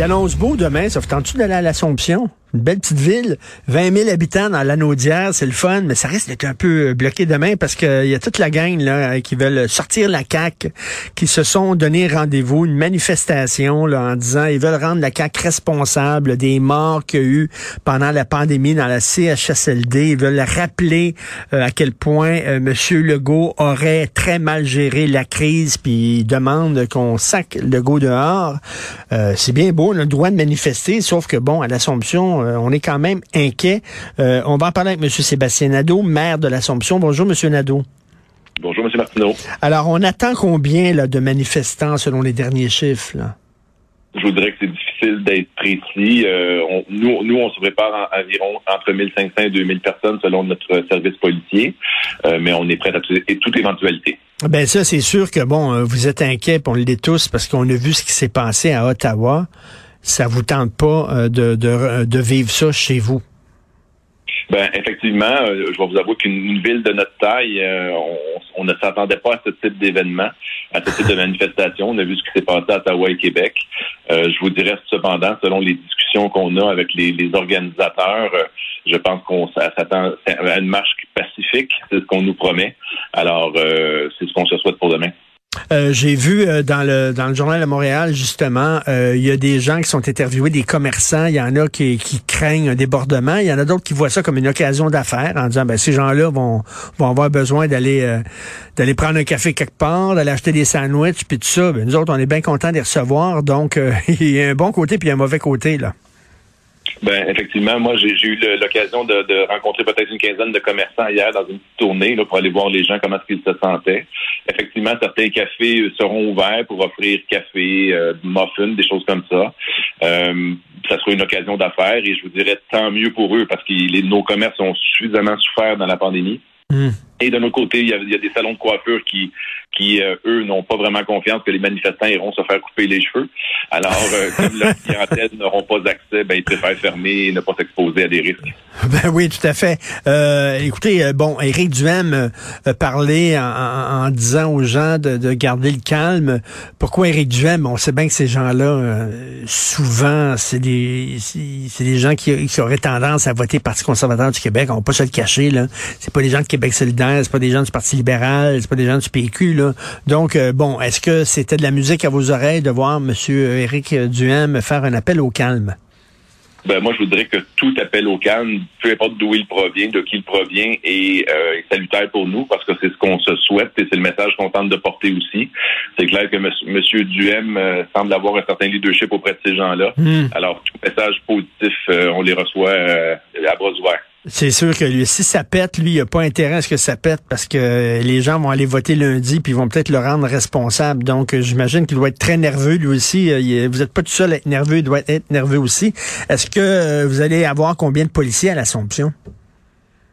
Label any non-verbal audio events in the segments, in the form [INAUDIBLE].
Il annonce beau demain, vous tente-tu d'aller à l'Assomption? Une belle petite ville, 20 000 habitants dans l'Anaudière, c'est le fun, mais ça risque d'être un peu euh, bloqué demain parce qu'il y a toute la gang là, qui veulent sortir la CAQ, qui se sont donné rendez-vous, une manifestation là, en disant ils veulent rendre la CAQ responsable des morts qu'il y a eu pendant la pandémie dans la CHSLD. Ils veulent rappeler euh, à quel point euh, M. Legault aurait très mal géré la crise, puis ils demandent qu'on sac Legault dehors. c'est bien beau, on a le droit de manifester, sauf que bon, à l'Assomption, euh, on est quand même inquiet. Euh, on va en parler avec M. Sébastien Nadeau, maire de l'Assomption. Bonjour, M. Nadeau. Bonjour, M. Martineau. Alors, on attend combien là, de manifestants selon les derniers chiffres? Je vous dirais que c'est difficile d'être précis. Euh, nous, nous, on se prépare environ entre 1500 et 2000 personnes selon notre service policier, mais on est prêt à toute éventualité. Ben ça, c'est sûr que bon, vous êtes inquiet, on l'est tous, parce qu'on a vu ce qui s'est passé à Ottawa ça vous tente pas euh, de, de, de vivre ça chez vous? Ben effectivement, euh, je vais vous avouer qu'une ville de notre taille, euh, on, ne s'attendait pas à ce type d'événement, à ce type de manifestation. On a vu ce qui s'est passé à Ottawa et Québec. je vous dirais cependant, selon les discussions qu'on a avec les, les organisateurs, je pense qu'on s'attend à une marche pacifique, c'est ce qu'on nous promet. Alors, c'est ce qu'on se souhaite pour demain. Euh, j'ai vu euh, dans le dans le journal de Montréal justement, euh, il y a des gens qui sont interviewés, des commerçants. Il y en a qui, qui craignent un débordement. Il y en a d'autres qui voient ça comme une occasion d'affaires en disant ben ces gens-là vont vont avoir besoin d'aller d'aller prendre un café quelque part, d'aller acheter des sandwichs puis tout ça. Ben, nous autres on est bien contents de les recevoir. Donc [LAUGHS] il y a un bon côté puis un mauvais côté là. Ben effectivement, moi j'ai eu l'occasion de, rencontrer peut-être une quinzaine de commerçants hier dans une petite tournée là, pour aller voir les gens comment est-ce qu'ils se sentaient. Effectivement, certains cafés seront ouverts pour offrir café, euh, muffins, des choses comme ça. Euh, ça sera une occasion d'affaires et je vous dirais tant mieux pour eux parce que nos commerces ont suffisamment souffert dans la pandémie. Hmm. Et de notre côté, il y, a, des salons de coiffure qui, qui euh, eux, n'ont pas vraiment confiance que les manifestants iront se faire couper les cheveux. Alors, euh, [LAUGHS] comme la clientèle n'auront pas accès, ben, ils préfèrent fermer et ne pas s'exposer à des risques. [LAUGHS] Ben oui, tout à fait. Euh, écoutez, bon, Éric Duhem a parlé en, disant aux gens de, garder le calme. Pourquoi Éric Duhem? On sait bien que ces gens-là, souvent, c'est des c'est des gens qui, qui, auraient tendance à voter Parti conservateur du Québec. On va pas se le cacher, là. C'est pas des gens de Québec solidaire, c'est pas des gens du Parti libéral, c'est pas des gens du PQ, là. Donc, bon, est-ce que c'était de la musique à vos oreilles de voir M. Éric Duhem faire un appel au calme? Ben, moi, je voudrais que tout appel au calme, peu importe d'où il provient, de qui il provient, est, euh, est salutaire pour nous parce que c'est ce qu'on se souhaite et c'est le message qu'on tente de porter aussi. C'est clair que M. Monsieur Duhem euh, semble avoir un certain leadership auprès de ces gens-là. Hmm. Alors, tout message positif, euh, on les reçoit à bras ouverts. C'est sûr que lui, si ça pète, lui, il n'a pas intérêt à ce que ça pète parce que les gens vont aller voter lundi puis vont peut-être le rendre responsable. Donc, j'imagine qu'il doit être très nerveux lui aussi. Euh, vous n'êtes pas tout seul à être nerveux, il doit être nerveux aussi. Est-ce que euh, vous allez avoir combien de policiers à l'Assomption?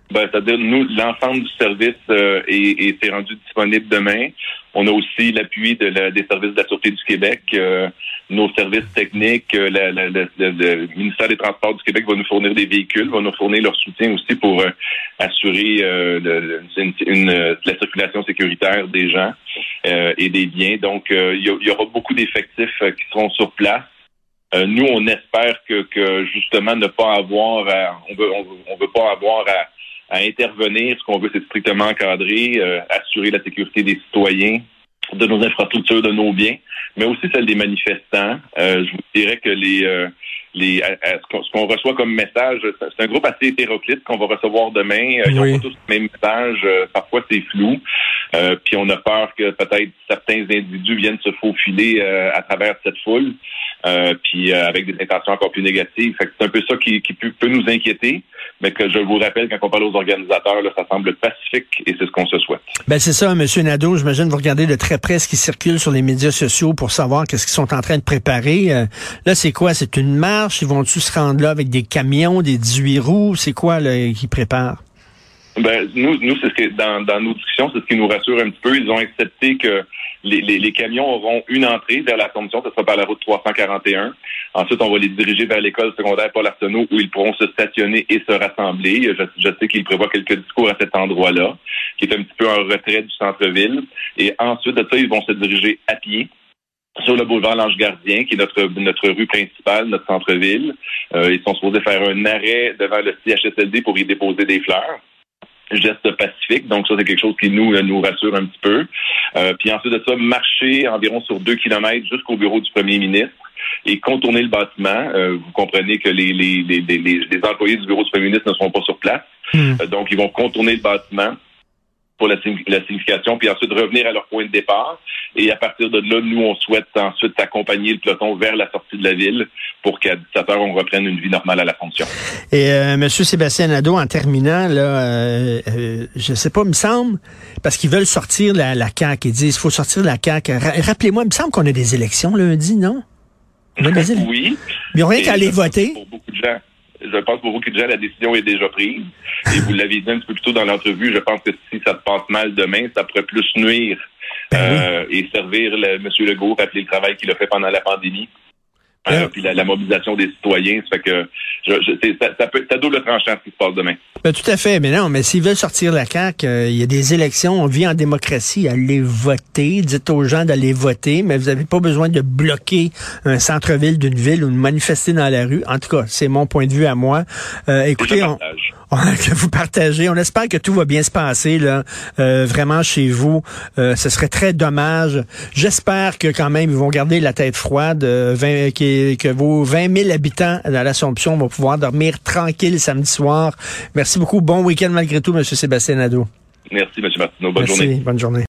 Ben, c'est-à-dire, nous, l'ensemble du service euh, est, est, rendu disponible demain. On a aussi l'appui de des services de la Sûreté du Québec. Euh, nos services techniques, euh, le ministère des Transports du Québec va nous fournir des véhicules, va nous fournir leur soutien aussi pour assurer la circulation sécuritaire des gens et des biens. Donc, il y, aura beaucoup d'effectifs qui seront sur place. nous, on espère que, que, justement ne pas avoir, à, on veut, on veut pas avoir à à intervenir. Ce qu'on veut, c'est strictement encadrer, euh, assurer la sécurité des citoyens, de nos infrastructures, de nos biens, mais aussi celle des manifestants. Euh, je vous dirais que les, euh, les ce qu'on reçoit comme message, c'est un groupe assez hétéroclite qu'on va recevoir demain. Ils n'ont pas tous le même message. parfois, c'est flou. Puis on a peur que peut-être certains individus viennent se faufiler à travers cette foule. puis avec des intentions encore plus négatives. c'est un peu ça qui, qui peut, nous inquiéter mais que je vous rappelle, quand on parle aux organisateurs, là, ça semble pacifique et c'est ce qu'on se souhaite. Ben c'est ça, M. Nadeau. J'imagine vous regardez de très près ce qui circule sur les médias sociaux pour savoir qu'est-ce qu'ils sont en train de préparer. Euh, là, c'est quoi? C'est une marche? Ils vont-tu se rendre là avec des camions, des 18 roues? C'est quoi qu'ils préparent? Ben, nous, nous c'est ce que dans, dans nos discussions, c'est ce qui nous rassure un petit peu. Ils ont accepté que les, les, camions auront une entrée vers l'Assomption, ce sera par la route 341. Ensuite, on va les diriger vers l'école secondaire Paul Arsenault où ils pourront se stationner et se rassembler. Je, je sais qu'ils prévoient quelques discours à cet endroit-là, qui est un petit peu en retrait du centre-ville. Et ensuite de ça, ils vont se diriger à pied sur le boulevard L'Ange Gardien, qui est notre, notre rue principale, notre centre-ville. Euh, ils sont supposés faire un arrêt devant le CHSLD pour y déposer des fleurs geste pacifique. Donc ça, c'est quelque chose qui nous nous rassure un petit peu. Euh, puis ensuite de ça, marcher environ sur deux kilomètres jusqu'au bureau du premier ministre et contourner le bâtiment. Euh, vous comprenez que les, les, les, les, employés du bureau du premier ministre ne seront pas sur place. Hmm. donc, ils vont contourner le bâtiment pour la, signification, puis ensuite revenir à leur point de départ. Et à partir de là, nous, on souhaite ensuite accompagner le peloton vers la sortie de la ville pour qu'à 17 heures, on reprenne une vie normale à la fonction. Et euh, Monsieur Sébastien Nadeau, en terminant, là, euh, euh, je sais pas, il me semble, parce qu'ils veulent sortir la, la CAQ, ils disent il faut sortir la CAQ. Rappelez-moi, il me semble qu'on a des élections lundi, non? [LAUGHS] oui. Mais ils n'ont rien qu'à aller voter. Pour beaucoup de gens. Je pense que pour beaucoup de gens, la décision est déjà prise. Et vous l'avez dit un petit peu plus tôt dans l'entrevue, je pense que si ça se passe mal demain, ça pourrait plus nuire ben euh, et servir le, M. Legault, rappeler le travail qu'il a fait pendant la pandémie. Euh, puis la, mobilisation des citoyens, ça fait que je, ça, ça, peut double tranchant ce qui se passe demain. Ben, tout à fait, mais non, mais s'ils veulent sortir la CAQ, euh, il y a des élections, on vit en démocratie, allez voter, dites aux gens d'aller voter, mais vous n'avez pas besoin de bloquer un centre-ville d'une ville ou de manifester dans la rue. En tout cas, c'est mon point de vue à moi. Euh, écoutez, on, que vous partagez. On espère que tout va bien se passer là, euh, vraiment chez vous. Euh, ce serait très dommage. J'espère que quand même ils vont garder la tête froide, euh, que, vos 20 000 habitants à l'Assomption vont pouvoir dormir tranquille samedi soir. Merci beaucoup. Bon week-end malgré tout, M. Sébastien Nadeau. Merci, M. Martineau. Bonne Merci, Bonne journée.